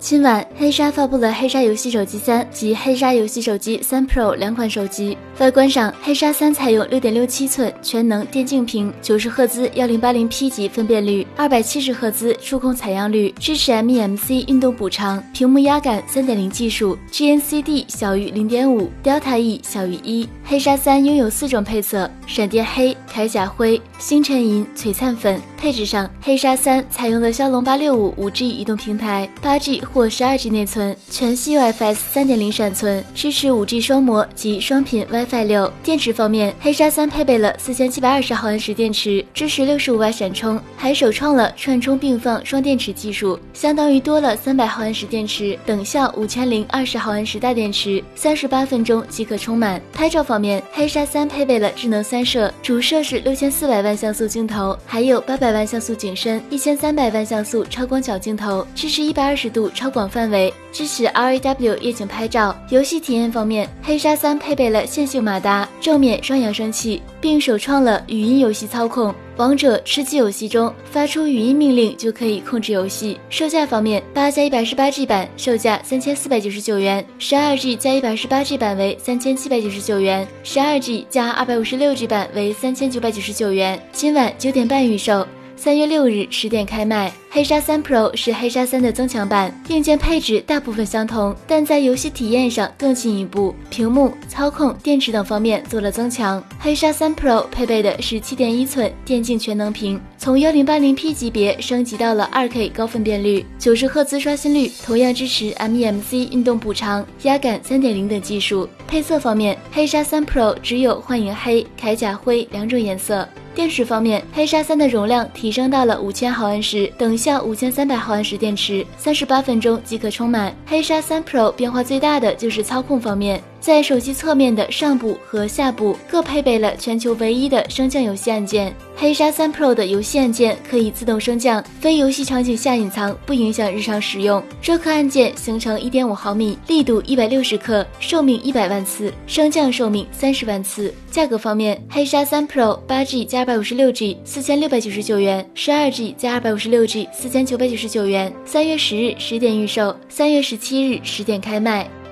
今晚，黑鲨发布了黑鲨游戏手机三及黑鲨游戏手机三 Pro 两款手机。外观上，黑鲨三采用六点六七寸全能电竞屏，九十赫兹幺零八零 P 级分辨率，二百七十赫兹触控采样率，支持 MEMC 运动补偿，屏幕压感三点零技术，GNCD 小于零点五，Delta E 小于一。黑鲨三拥有四种配色：闪电黑、铠甲灰、星辰银、璀璨粉。配置上，黑鲨三采用了骁龙八六五五 G 移动平台，八 G 或十二 G 内存，全系 UFS 三点零闪存，支持五 G 双模及双频 WiFi 六。电池方面，黑鲨三配备了四千七百二十毫安时电池，支持六十五瓦闪充，还首创了串充并放双电池技术，相当于多了三百毫安时电池，等效五千零二十毫安时大电池，三十八分钟即可充满。拍照方面，黑鲨三配备了智能三摄，主摄是六千四百万像素镜头，还有八百百。万像素景深，一千三百万像素超广角镜头，支持一百二十度超广范围，支持 RAW 夜景拍照。游戏体验方面，黑鲨三配备了线性马达、正面双扬声器，并首创了语音游戏操控。王者吃鸡游戏中发出语音命令就可以控制游戏。售价方面，八加一百十八 G 版售价三千四百九十九元，十二 G 加一百十八 G 版为三千七百九十九元，十二 G 加二百五十六 G 版为三千九百九十九元。今晚九点半预售。三月六日十点开卖。黑鲨三 Pro 是黑鲨三的增强版，硬件配置大部分相同，但在游戏体验上更进一步，屏幕、操控、电池等方面做了增强。黑鲨三 Pro 配备的是七点一寸电竞全能屏，从幺零八零 P 级别升级到了二 K 高分辨率，九十赫兹刷新率，同样支持 MEMC 运动补偿、压感三点零等技术。配色方面，黑鲨三 Pro 只有幻影黑、铠甲灰两种颜色。电池方面，黑鲨三的容量提升到了五千毫安时，等效五千三百毫安时电池，三十八分钟即可充满。黑鲨三 Pro 变化最大的就是操控方面。在手机侧面的上部和下部各配备了全球唯一的升降游戏按键。黑鲨三 Pro 的游戏按键可以自动升降，非游戏场景下隐藏，不影响日常使用。这颗按键行程一点五毫米，力度一百六十克，寿命一百万次，升降寿命三十万次。价格方面，黑鲨三 Pro 八 G 加二百五十六 G 四千六百九十九元，十二 G 加二百五十六 G 四千九百九十九元。三月十日十点预售，三月十七日十点开卖。